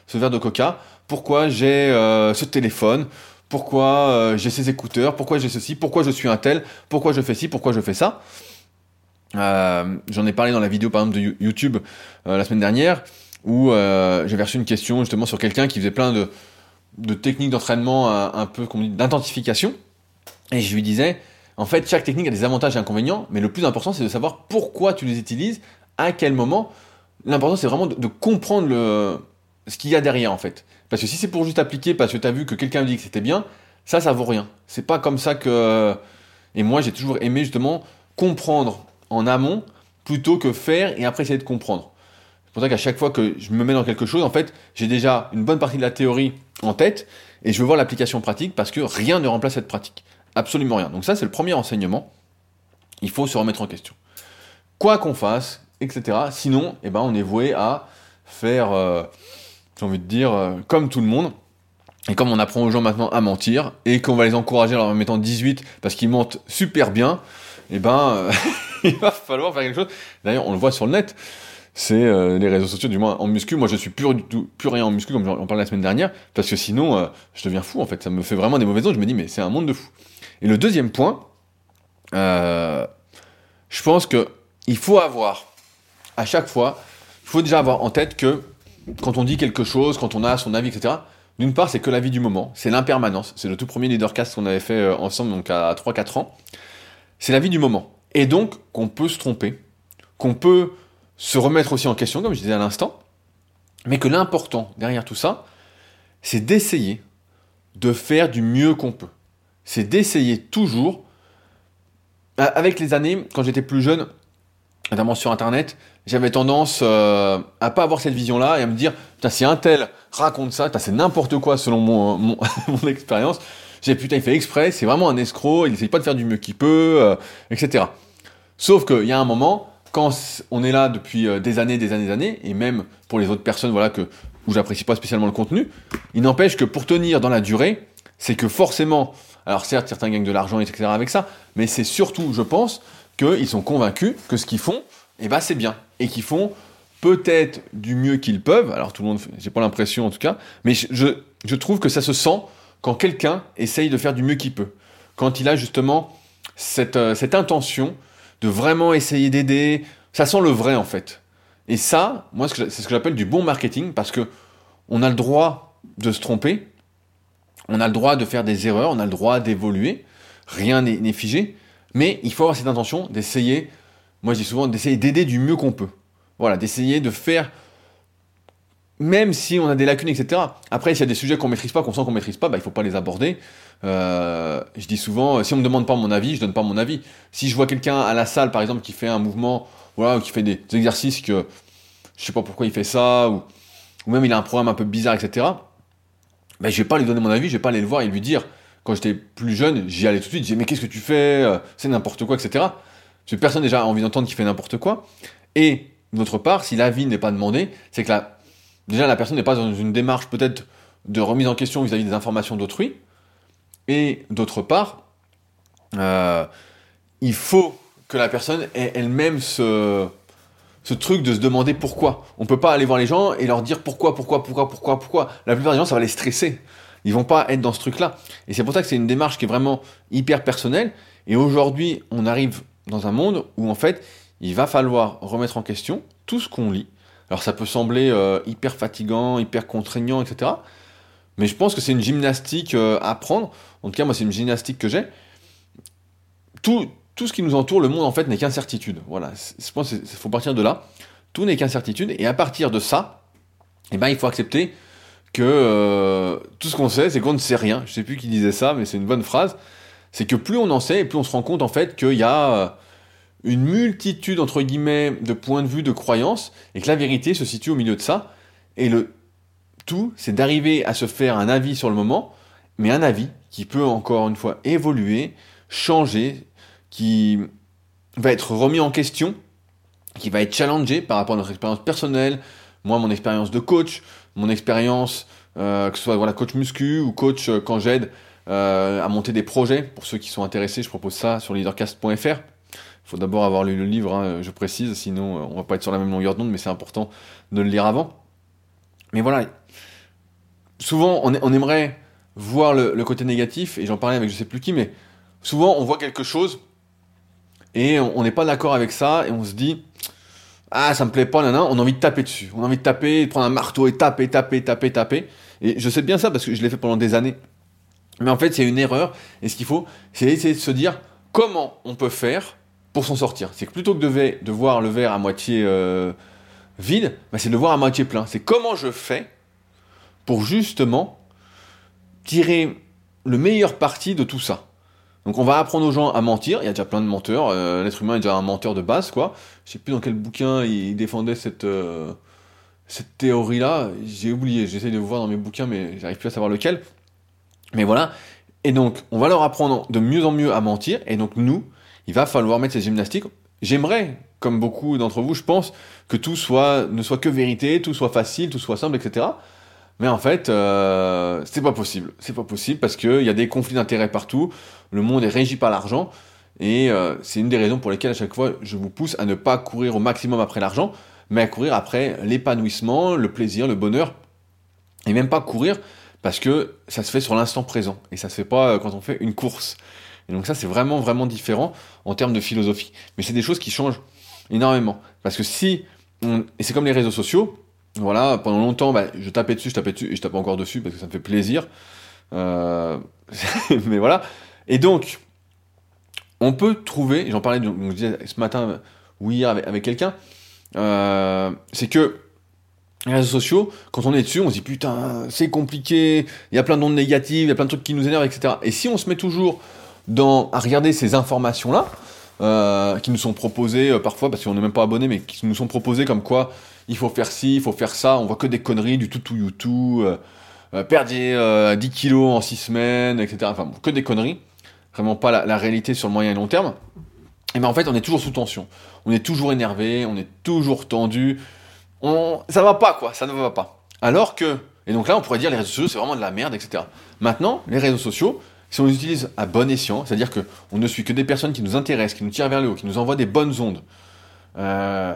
ce verre de coca? Pourquoi j'ai euh, ce téléphone? Pourquoi euh, j'ai ces écouteurs? Pourquoi j'ai ceci? Pourquoi je suis un tel? Pourquoi je fais ci? Pourquoi je fais ça? J'en ai parlé dans la vidéo, par exemple, de YouTube la semaine dernière, où j'avais reçu une question justement sur quelqu'un qui faisait plein de, de techniques d'entraînement un, peu d'identification. Et je lui disais, en fait, chaque technique a des avantages et inconvénients, mais le plus important, c'est de savoir pourquoi tu les utilises, à quel moment. L'important, c'est vraiment de, comprendre le, ce qu'il y a derrière, en fait. Parce que si c'est pour juste appliquer parce que tu as vu que quelqu'un dit que c'était bien, ça, ça vaut rien. C'est pas comme ça que. Et moi, j'ai toujours aimé justement comprendre en amont plutôt que faire et après essayer de comprendre. C'est pour ça qu'à chaque fois que je me mets dans quelque chose, en fait, j'ai déjà une bonne partie de la théorie en tête et je veux voir l'application pratique parce que rien ne remplace cette pratique. Absolument rien. Donc ça, c'est le premier enseignement. Il faut se remettre en question. Quoi qu'on fasse, etc. Sinon, eh ben, on est voué à faire, euh, j'ai envie de dire, euh, comme tout le monde. Et comme on apprend aux gens maintenant à mentir, et qu'on va les encourager en leur mettant 18 parce qu'ils mentent super bien, eh ben, il va falloir faire quelque chose. D'ailleurs, on le voit sur le net c'est les réseaux sociaux, du moins en muscu. Moi, je suis plus, plus rien en muscu, comme j'en parlais la semaine dernière, parce que sinon, je deviens fou, en fait. Ça me fait vraiment des mauvaises ondes. Je me dis, mais c'est un monde de fou. Et le deuxième point, euh, je pense que il faut avoir, à chaque fois, il faut déjà avoir en tête que quand on dit quelque chose, quand on a son avis, etc., d'une part, c'est que la vie du moment, c'est l'impermanence. C'est le tout premier leadercast qu'on avait fait euh, ensemble, donc à 3-4 ans. C'est la vie du moment. Et donc, qu'on peut se tromper, qu'on peut se remettre aussi en question, comme je disais à l'instant, mais que l'important derrière tout ça, c'est d'essayer de faire du mieux qu'on peut c'est d'essayer toujours, avec les années, quand j'étais plus jeune, notamment sur Internet, j'avais tendance euh, à pas avoir cette vision-là et à me dire, putain, si un tel raconte ça, c'est n'importe quoi selon mon, mon, expérience. J'ai putain, il fait exprès, c'est vraiment un escroc, il essaye pas de faire du mieux qu'il peut, euh, etc. Sauf qu'il y a un moment, quand on est là depuis euh, des années, des années, des années, et même pour les autres personnes, voilà, que, où j'apprécie pas spécialement le contenu, il n'empêche que pour tenir dans la durée, c'est que forcément, alors certes, certains gagnent de l'argent, etc. avec ça, mais c'est surtout, je pense, qu'ils sont convaincus que ce qu'ils font, eh ben, c'est bien. Et qu'ils font peut-être du mieux qu'ils peuvent. Alors tout le monde, j'ai pas l'impression en tout cas, mais je, je, trouve que ça se sent quand quelqu'un essaye de faire du mieux qu'il peut. Quand il a justement cette, euh, cette intention de vraiment essayer d'aider, ça sent le vrai en fait. Et ça, moi, c'est ce que j'appelle du bon marketing parce que on a le droit de se tromper, on a le droit de faire des erreurs, on a le droit d'évoluer, rien n'est figé, mais il faut avoir cette intention d'essayer, moi je dis souvent, d'essayer d'aider du mieux qu'on peut. Voilà, d'essayer de faire, même si on a des lacunes, etc. Après, s'il y a des sujets qu'on maîtrise pas, qu'on sent qu'on maîtrise pas, bah, il faut pas les aborder. Euh, je dis souvent, si on me demande pas mon avis, je donne pas mon avis. Si je vois quelqu'un à la salle, par exemple, qui fait un mouvement, voilà, ou qui fait des exercices que je sais pas pourquoi il fait ça, ou, même il a un programme un peu bizarre, etc. Ben, je vais pas lui donner mon avis, je vais pas aller le voir et lui dire. Quand j'étais plus jeune, j'y allais tout de suite, je disais mais qu'est-ce que tu fais, euh, c'est n'importe quoi, etc. Parce que personne déjà envie d'entendre qu'il fait n'importe quoi. Et d'autre part, si l'avis n'est pas demandé, c'est que la, déjà la personne n'est pas dans une démarche peut-être de remise en question vis-à-vis des informations d'autrui. Et d'autre part, euh, il faut que la personne ait elle-même ce, ce truc de se demander pourquoi. On peut pas aller voir les gens et leur dire pourquoi, pourquoi, pourquoi, pourquoi, pourquoi. La plupart des gens, ça va les stresser. Ils vont pas être dans ce truc-là. Et c'est pour ça que c'est une démarche qui est vraiment hyper personnelle. Et aujourd'hui, on arrive dans un monde où en fait, il va falloir remettre en question tout ce qu'on lit. Alors ça peut sembler euh, hyper fatigant, hyper contraignant, etc. Mais je pense que c'est une gymnastique euh, à prendre. En tout cas, moi, c'est une gymnastique que j'ai. Tout, tout ce qui nous entoure, le monde en fait n'est qu'incertitude. Voilà, je pense qu'il faut partir de là. Tout n'est qu'incertitude, et à partir de ça, eh ben, il faut accepter que euh, tout ce qu'on sait, c'est qu'on ne sait rien. Je sais plus qui disait ça, mais c'est une bonne phrase. C'est que plus on en sait, plus on se rend compte en fait qu'il y a euh, une multitude entre guillemets de points de vue, de croyances, et que la vérité se situe au milieu de ça. Et le tout, c'est d'arriver à se faire un avis sur le moment, mais un avis qui peut encore une fois évoluer, changer, qui va être remis en question, qui va être challengé par rapport à notre expérience personnelle, moi mon expérience de coach, mon expérience euh, que ce soit voilà, coach muscu ou coach euh, quand j'aide euh, à monter des projets. Pour ceux qui sont intéressés, je propose ça sur leadercast.fr. Il faut d'abord avoir lu le livre, hein, je précise, sinon on va pas être sur la même longueur d'onde, mais c'est important de le lire avant. Mais voilà, souvent on, aimerait voir le, côté négatif, et j'en parlais avec je sais plus qui, mais souvent on voit quelque chose et on n'est pas d'accord avec ça, et on se dit, ah, ça me plaît pas, nanana, on a envie de taper dessus. On a envie de taper, de prendre un marteau et taper, taper, taper, taper. Et je sais bien ça parce que je l'ai fait pendant des années. Mais en fait, c'est une erreur. Et ce qu'il faut, c'est essayer de se dire comment on peut faire pour s'en sortir. C'est que plutôt que de, de, voir le verre à moitié euh, vide, bah, c'est de le voir à moitié plein. C'est comment je fais pour justement tirer le meilleur parti de tout ça. Donc on va apprendre aux gens à mentir, il y a déjà plein de menteurs, euh, l'être humain est déjà un menteur de base, quoi. Je sais plus dans quel bouquin il défendait cette, euh, cette théorie-là, j'ai oublié, j'essaie de voir dans mes bouquins, mais j'arrive plus à savoir lequel. Mais voilà, et donc on va leur apprendre de mieux en mieux à mentir, et donc nous, il va falloir mettre ces gymnastiques. J'aimerais, comme beaucoup d'entre vous, je pense, que tout soit, ne soit que vérité, tout soit facile, tout soit simple, etc. Mais en fait, euh, c'est pas possible. C'est pas possible parce qu'il y a des conflits d'intérêts partout. Le monde est régi par l'argent. Et euh, c'est une des raisons pour lesquelles à chaque fois je vous pousse à ne pas courir au maximum après l'argent, mais à courir après l'épanouissement, le plaisir, le bonheur. Et même pas courir parce que ça se fait sur l'instant présent. Et ça se fait pas euh, quand on fait une course. Et donc ça c'est vraiment vraiment différent en termes de philosophie. Mais c'est des choses qui changent énormément. Parce que si. Et c'est comme les réseaux sociaux, voilà, pendant longtemps, bah, je tapais dessus, je tapais dessus, et je tape encore dessus parce que ça me fait plaisir. Euh, mais voilà. Et donc, on peut trouver, j'en parlais donc, je disais ce matin ou hier avec, quelqu'un, euh, c'est que les réseaux sociaux, quand on est dessus, on se dit putain, c'est compliqué, il y a plein d'ondes négatives, il y a plein de trucs qui nous énervent, etc. Et si on se met toujours dans, à regarder ces informations-là, euh, qui nous sont proposées parfois, parce qu'on n'est même pas abonné, mais qui nous sont proposées comme quoi il faut faire ci, il faut faire ça, on voit que des conneries, du tout tout you euh, euh, perdre 10 euh, kilos en 6 semaines, etc. Enfin, que des conneries, vraiment pas la, réalité sur le moyen et long terme. Et ben en fait, on est toujours sous tension, on est toujours énervé, on est toujours tendu, on... ça va pas quoi, ça ne va pas. Alors que, et donc là, on pourrait dire les réseaux sociaux c'est vraiment de la merde, etc. Maintenant, les réseaux sociaux, si on les utilise à bon escient, c'est-à-dire que on ne suit que des personnes qui nous intéressent, qui nous tirent vers le haut, qui nous envoient des bonnes ondes. Euh,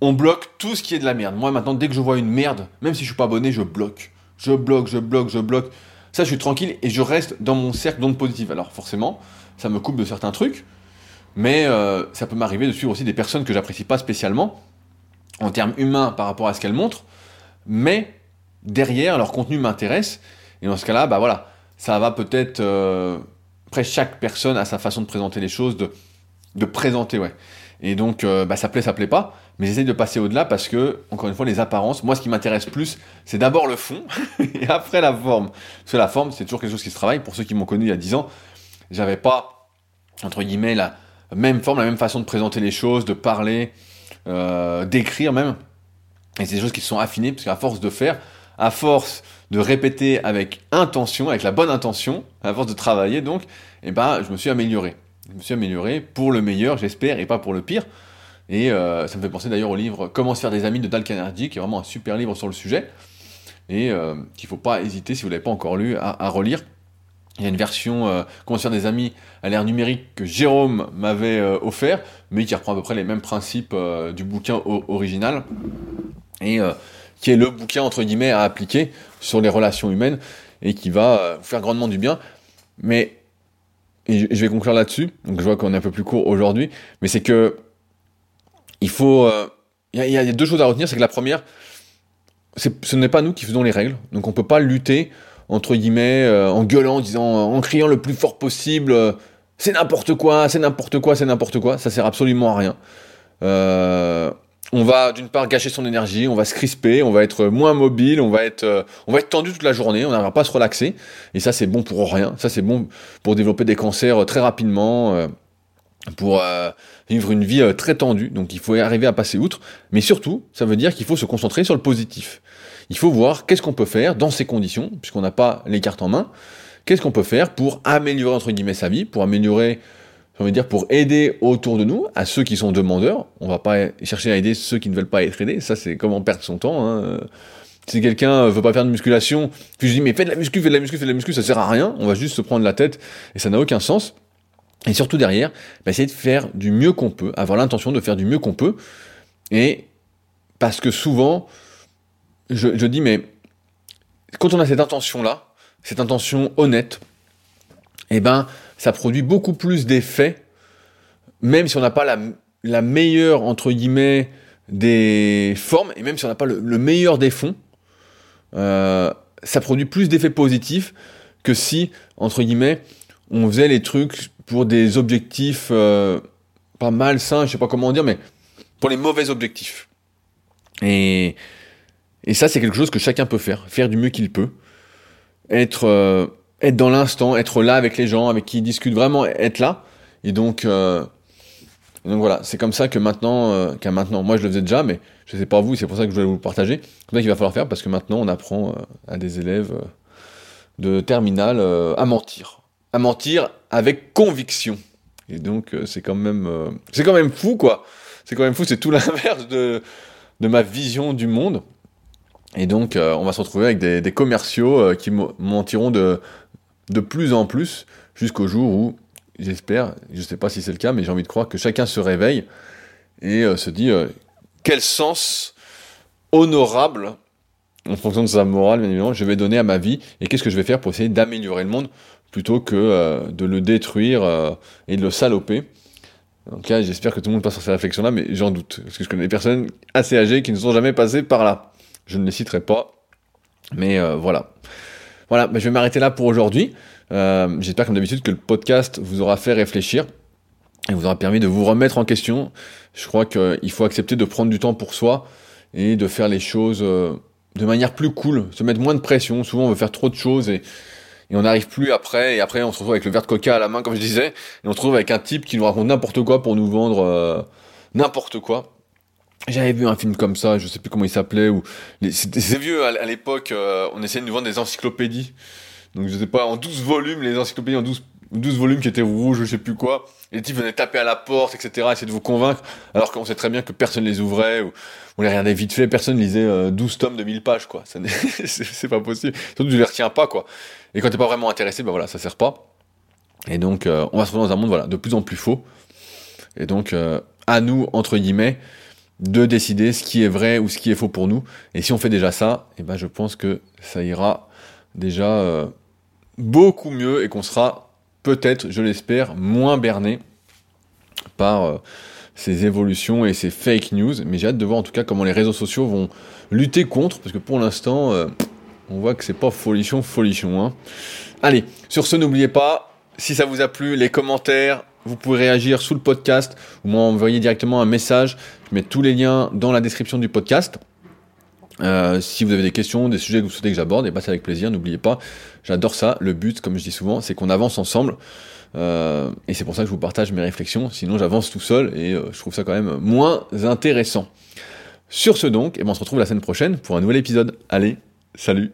on bloque tout ce qui est de la merde. Moi maintenant, dès que je vois une merde, même si je suis pas abonné, je bloque. Je bloque, je bloque, je bloque. Ça, je suis tranquille et je reste dans mon cercle d'ondes positives. Alors forcément, ça me coupe de certains trucs, mais euh, ça peut m'arriver de suivre aussi des personnes que j'apprécie pas spécialement. en termes humains par rapport à ce qu'elles montrent, mais derrière, leur contenu m'intéresse. Et dans ce cas-là, bah voilà, ça va peut-être. Euh, après, chaque personne a sa façon de présenter les choses, de, de présenter, ouais. Et donc, euh, bah, ça plaît, ça plaît pas. Mais j'essaie de passer au-delà parce que, encore une fois, les apparences, moi, ce qui m'intéresse plus, c'est d'abord le fond et après la forme. Parce que la forme, c'est toujours quelque chose qui se travaille. Pour ceux qui m'ont connu il y a 10 ans, j'avais pas, entre guillemets, la même forme, la même façon de présenter les choses, de parler, euh, d'écrire même. Et c'est des choses qui se sont affinées parce qu'à force de faire, à force de répéter avec intention, avec la bonne intention, à force de travailler donc, eh ben, je me suis amélioré. Je me suis amélioré pour le meilleur, j'espère, et pas pour le pire. Et euh, ça me fait penser d'ailleurs au livre Comment se faire des amis de Dal Carnegie, qui est vraiment un super livre sur le sujet, et euh, qu'il ne faut pas hésiter, si vous ne l'avez pas encore lu, à, relire. Il y a une version euh, Comment se faire des amis à l'ère numérique que Jérôme m'avait offert, mais qui reprend à peu près les mêmes principes du bouquin original, et qui est le bouquin, entre guillemets, à appliquer sur les relations humaines, et qui va vous faire grandement du bien. Mais, et je vais conclure là-dessus, donc je vois qu'on est un peu plus court aujourd'hui, mais c'est que il faut. Il euh, y, a deux choses à retenir. C'est que la première, ce n'est pas nous qui faisons les règles. Donc on peut pas lutter, entre guillemets, euh, en gueulant, en disant, en criant le plus fort possible euh, c'est n'importe quoi, c'est n'importe quoi, c'est n'importe quoi. Ça sert absolument à rien. On va d'une part gâcher son énergie, on va se crisper, on va être moins mobile, on va être, on va être tendu toute la journée, on n'arrivera pas à se relaxer. Et ça, c'est bon pour rien. Ça, c'est bon pour développer des cancers très rapidement pour euh, vivre une vie euh, très tendue. Donc il faut arriver à passer outre. Mais surtout, ça veut dire qu'il faut se concentrer sur le positif. Il faut voir qu'est-ce qu'on peut faire dans ces conditions, puisqu'on n'a pas les cartes en main. Qu'est-ce qu'on peut faire pour améliorer entre guillemets sa vie, pour améliorer, ça veut dire pour aider autour de nous, à ceux qui sont demandeurs. On va pas chercher à aider ceux qui ne veulent pas être aidés. Ça c'est comment perdre son temps. Hein. Si quelqu'un veut pas faire de musculation, puis je dis mais fais de la muscu, fais de la muscu, fais de la muscu, ça sert à rien. On va juste se prendre la tête et ça n'a aucun sens. Et surtout derrière, bah, essayer de faire du mieux qu'on peut, avoir l'intention de faire du mieux qu'on peut. Et parce que souvent, je, dis, mais quand on a cette intention-là, cette intention honnête, eh ben, ça produit beaucoup plus d'effets, même si on n'a pas la, meilleure, entre guillemets, des formes, et même si on n'a pas le, meilleur des fonds, euh, ça produit plus d'effets positifs que si, entre guillemets, on faisait les trucs pour des objectifs euh, pas malsains, je sais pas comment dire, mais pour les mauvais objectifs. Et, ça, c'est quelque chose que chacun peut faire, faire du mieux qu'il peut, être, euh, être dans l'instant, être là avec les gens avec qui il discute, vraiment être là. Et donc, euh, donc voilà, c'est comme ça que maintenant, qu'à maintenant, moi je le faisais déjà, mais je sais pas vous, c'est pour ça que je voulais vous le partager. C'est ça qu'il va falloir faire parce que maintenant on apprend à des élèves de terminale à mentir à mentir avec conviction. Et donc euh, c'est quand même euh, c'est quand même fou quoi. C'est quand même fou, c'est tout l'inverse de, de ma vision du monde. Et donc euh, on va se retrouver avec des commerciaux qui mentiront de, de plus en plus jusqu'au jour où j'espère, je sais pas si c'est le cas, mais j'ai envie de croire que chacun se réveille et se dit quel sens honorable en fonction de sa morale, bien évidemment, je vais donner à ma vie et qu'est-ce que je vais faire pour essayer d'améliorer le monde plutôt que euh, de le détruire euh, et de le saloper. Donc là, j'espère que tout le monde passe sur ces réflexions-là, mais j'en doute. Parce que je connais des personnes assez âgées qui ne sont jamais passées par là. Je ne les citerai pas. Mais euh, voilà. Voilà, je vais m'arrêter là pour aujourd'hui. j'espère comme d'habitude que le podcast vous aura fait réfléchir et vous aura permis de vous remettre en question. Je crois qu'il faut accepter de prendre du temps pour soi et de faire les choses de manière plus cool, se mettre moins de pression. Souvent, on veut faire trop de choses et et on n'arrive plus après, et après on se retrouve avec le verre de coca à la main, comme je disais, et on se retrouve avec un type qui nous raconte n'importe quoi pour nous vendre euh, n'importe quoi. J'avais vu un film comme ça, je sais plus comment il s'appelait, ou c'est vieux à, l'époque, euh, on essayait de nous vendre des encyclopédies. Donc je sais pas, en 12 volumes, les encyclopédies en 12, 12 volumes qui étaient rouges, je sais plus quoi. Les types venaient taper à la porte, etc., essayer de vous convaincre, alors qu'on sait très bien que personne les ouvrait, ou on les regardait vite fait, personne lisait 12 euh, tomes de 1000 pages, quoi. C'est pas possible. Surtout, tu les retiens pas, quoi. Et quand t'es pas vraiment intéressé, ben voilà, ça sert pas. Et donc, euh, on va se retrouver dans un monde voilà, de plus en plus faux. Et donc, euh, à nous, entre guillemets, de décider ce qui est vrai ou ce qui est faux pour nous. Et si on fait déjà ça, eh ben, je pense que ça ira déjà euh, beaucoup mieux et qu'on sera peut-être, je l'espère, moins berné par ces évolutions et ces fake news, mais j'ai hâte de voir en tout cas comment les réseaux sociaux vont lutter contre, parce que pour l'instant, euh, on voit que c'est pas folichon, folichon. Hein. Allez, sur ce, n'oubliez pas, si ça vous a plu, les commentaires, vous pouvez réagir sous le podcast ou m'envoyer directement un message. Je mets tous les liens dans la description du podcast. Euh, si vous avez des questions, des sujets que vous souhaitez que j'aborde, et eh ben, c'est avec plaisir, n'oubliez pas, j'adore ça. Le but, comme je dis souvent, c'est qu'on avance ensemble. Euh, et c'est pour ça que je vous partage mes réflexions, sinon j'avance tout seul et euh, je trouve ça quand même moins intéressant. Sur ce donc, et eh ben, on se retrouve la semaine prochaine pour un nouvel épisode. Allez, salut